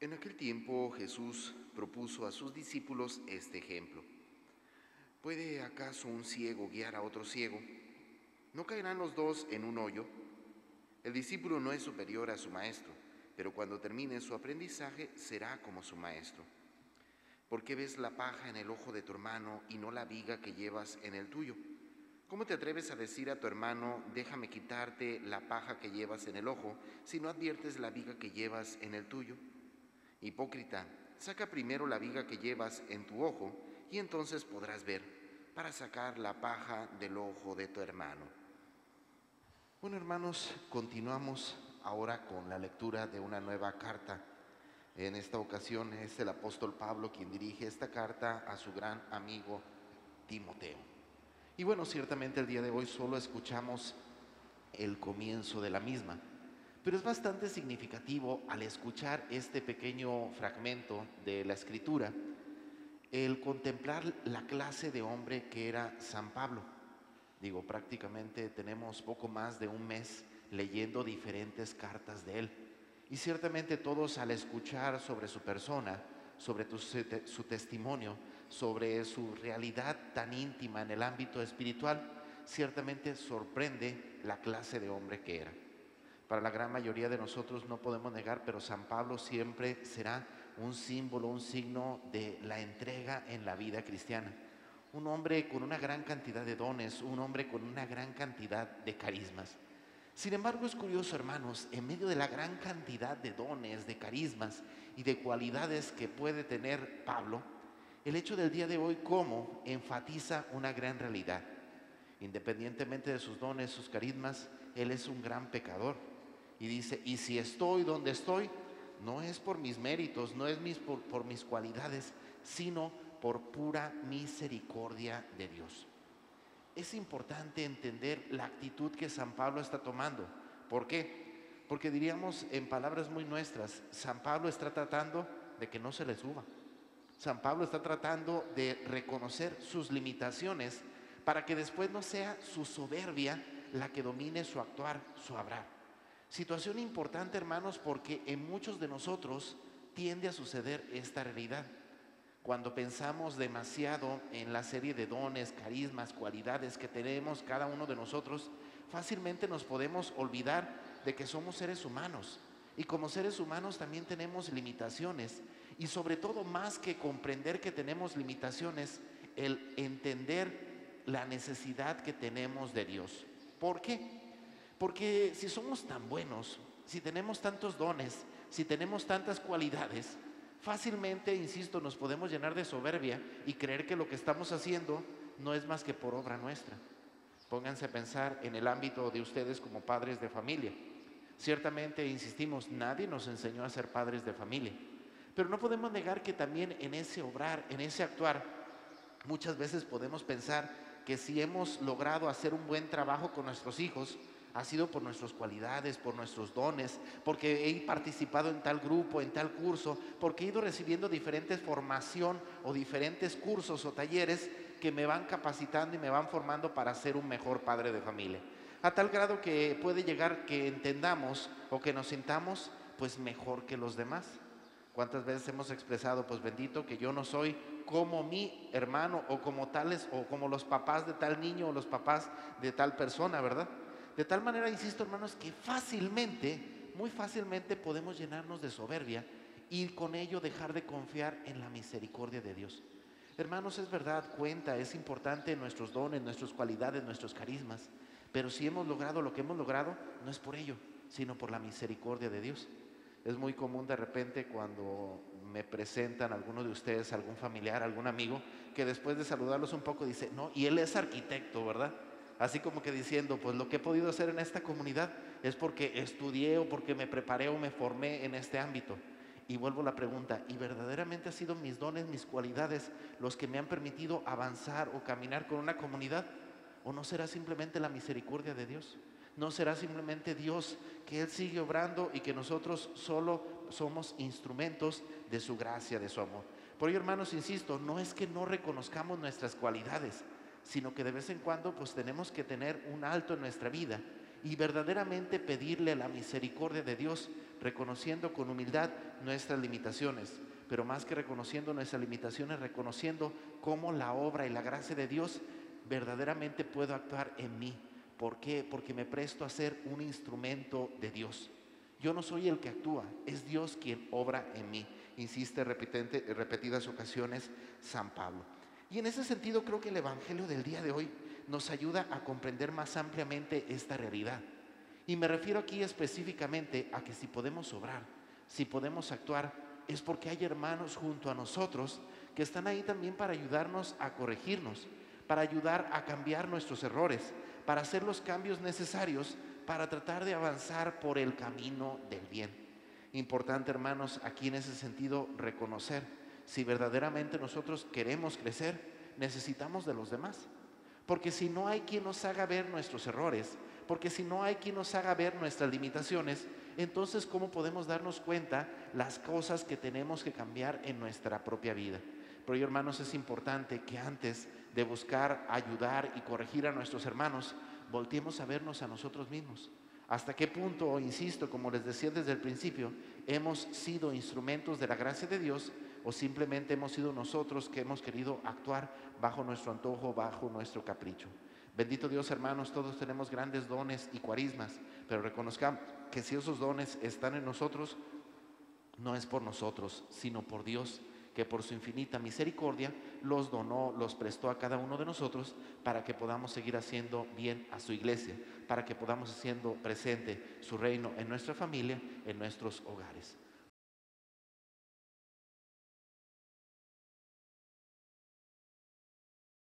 En aquel tiempo Jesús propuso a sus discípulos este ejemplo. ¿Puede acaso un ciego guiar a otro ciego? ¿No caerán los dos en un hoyo? El discípulo no es superior a su maestro, pero cuando termine su aprendizaje será como su maestro. ¿Por qué ves la paja en el ojo de tu hermano y no la viga que llevas en el tuyo? ¿Cómo te atreves a decir a tu hermano, déjame quitarte la paja que llevas en el ojo, si no adviertes la viga que llevas en el tuyo? Hipócrita, saca primero la viga que llevas en tu ojo y entonces podrás ver para sacar la paja del ojo de tu hermano. Bueno, hermanos, continuamos ahora con la lectura de una nueva carta. En esta ocasión es el apóstol Pablo quien dirige esta carta a su gran amigo Timoteo. Y bueno, ciertamente el día de hoy solo escuchamos el comienzo de la misma. Pero es bastante significativo al escuchar este pequeño fragmento de la escritura, el contemplar la clase de hombre que era San Pablo. Digo, prácticamente tenemos poco más de un mes leyendo diferentes cartas de él. Y ciertamente todos al escuchar sobre su persona, sobre su testimonio, sobre su realidad tan íntima en el ámbito espiritual, ciertamente sorprende la clase de hombre que era. Para la gran mayoría de nosotros no podemos negar, pero San Pablo siempre será un símbolo, un signo de la entrega en la vida cristiana. Un hombre con una gran cantidad de dones, un hombre con una gran cantidad de carismas. Sin embargo, es curioso, hermanos, en medio de la gran cantidad de dones, de carismas y de cualidades que puede tener Pablo, el hecho del día de hoy cómo enfatiza una gran realidad. Independientemente de sus dones, sus carismas, él es un gran pecador y dice, y si estoy donde estoy, no es por mis méritos, no es por mis cualidades, sino por pura misericordia de Dios. Es importante entender la actitud que San Pablo está tomando. ¿Por qué? Porque diríamos en palabras muy nuestras, San Pablo está tratando de que no se le suba. San Pablo está tratando de reconocer sus limitaciones para que después no sea su soberbia la que domine su actuar, su hablar. Situación importante, hermanos, porque en muchos de nosotros tiende a suceder esta realidad. Cuando pensamos demasiado en la serie de dones, carismas, cualidades que tenemos cada uno de nosotros, fácilmente nos podemos olvidar de que somos seres humanos. Y como seres humanos también tenemos limitaciones. Y sobre todo, más que comprender que tenemos limitaciones, el entender la necesidad que tenemos de Dios. ¿Por qué? Porque si somos tan buenos, si tenemos tantos dones, si tenemos tantas cualidades, fácilmente, insisto, nos podemos llenar de soberbia y creer que lo que estamos haciendo no es más que por obra nuestra. Pónganse a pensar en el ámbito de ustedes como padres de familia. Ciertamente, insistimos, nadie nos enseñó a ser padres de familia. Pero no podemos negar que también en ese obrar, en ese actuar, muchas veces podemos pensar que si hemos logrado hacer un buen trabajo con nuestros hijos, ha sido por nuestras cualidades, por nuestros dones, porque he participado en tal grupo, en tal curso, porque he ido recibiendo diferentes formación o diferentes cursos o talleres que me van capacitando y me van formando para ser un mejor padre de familia. A tal grado que puede llegar que entendamos o que nos sintamos pues mejor que los demás. ¿Cuántas veces hemos expresado, pues bendito, que yo no soy como mi hermano o como tales o como los papás de tal niño o los papás de tal persona, ¿verdad? De tal manera, insisto hermanos, que fácilmente, muy fácilmente podemos llenarnos de soberbia y con ello dejar de confiar en la misericordia de Dios. Hermanos, es verdad, cuenta, es importante nuestros dones, nuestras cualidades, nuestros carismas, pero si hemos logrado lo que hemos logrado, no es por ello, sino por la misericordia de Dios. Es muy común de repente cuando me presentan alguno de ustedes, algún familiar, algún amigo, que después de saludarlos un poco dice, no, y él es arquitecto, ¿verdad? así como que diciendo, pues lo que he podido hacer en esta comunidad es porque estudié o porque me preparé o me formé en este ámbito. Y vuelvo a la pregunta, ¿y verdaderamente han sido mis dones, mis cualidades los que me han permitido avanzar o caminar con una comunidad? ¿O no será simplemente la misericordia de Dios? ¿No será simplemente Dios que Él sigue obrando y que nosotros solo somos instrumentos de su gracia, de su amor? Por ello, hermanos, insisto, no es que no reconozcamos nuestras cualidades, sino que de vez en cuando pues tenemos que tener un alto en nuestra vida y verdaderamente pedirle la misericordia de Dios reconociendo con humildad nuestras limitaciones, pero más que reconociendo nuestras limitaciones, reconociendo cómo la obra y la gracia de Dios verdaderamente puede actuar en mí. ¿Por qué? Porque me presto a ser un instrumento de Dios. Yo no soy el que actúa, es Dios quien obra en mí, insiste en repetidas ocasiones San Pablo. Y en ese sentido creo que el Evangelio del día de hoy nos ayuda a comprender más ampliamente esta realidad. Y me refiero aquí específicamente a que si podemos obrar, si podemos actuar, es porque hay hermanos junto a nosotros que están ahí también para ayudarnos a corregirnos, para ayudar a cambiar nuestros errores, para hacer los cambios necesarios para tratar de avanzar por el camino del bien. Importante, hermanos, aquí en ese sentido reconocer, si verdaderamente nosotros queremos crecer, necesitamos de los demás. Porque si no hay quien nos haga ver nuestros errores, porque si no hay quien nos haga ver nuestras limitaciones, entonces ¿cómo podemos darnos cuenta las cosas que tenemos que cambiar en nuestra propia vida? Pero hermanos, es importante que antes de buscar ayudar y corregir a nuestros hermanos, volteemos a vernos a nosotros mismos. ¿Hasta qué punto, insisto, como les decía desde el principio, hemos sido instrumentos de la gracia de Dios o simplemente hemos sido nosotros que hemos querido actuar bajo nuestro antojo, bajo nuestro capricho. Bendito Dios, hermanos, todos tenemos grandes dones y cuarismas, pero reconozcamos que si esos dones están en nosotros, no es por nosotros, sino por Dios, que por su infinita misericordia los donó, los prestó a cada uno de nosotros para que podamos seguir haciendo bien a su iglesia, para que podamos haciendo presente su reino en nuestra familia, en nuestros hogares.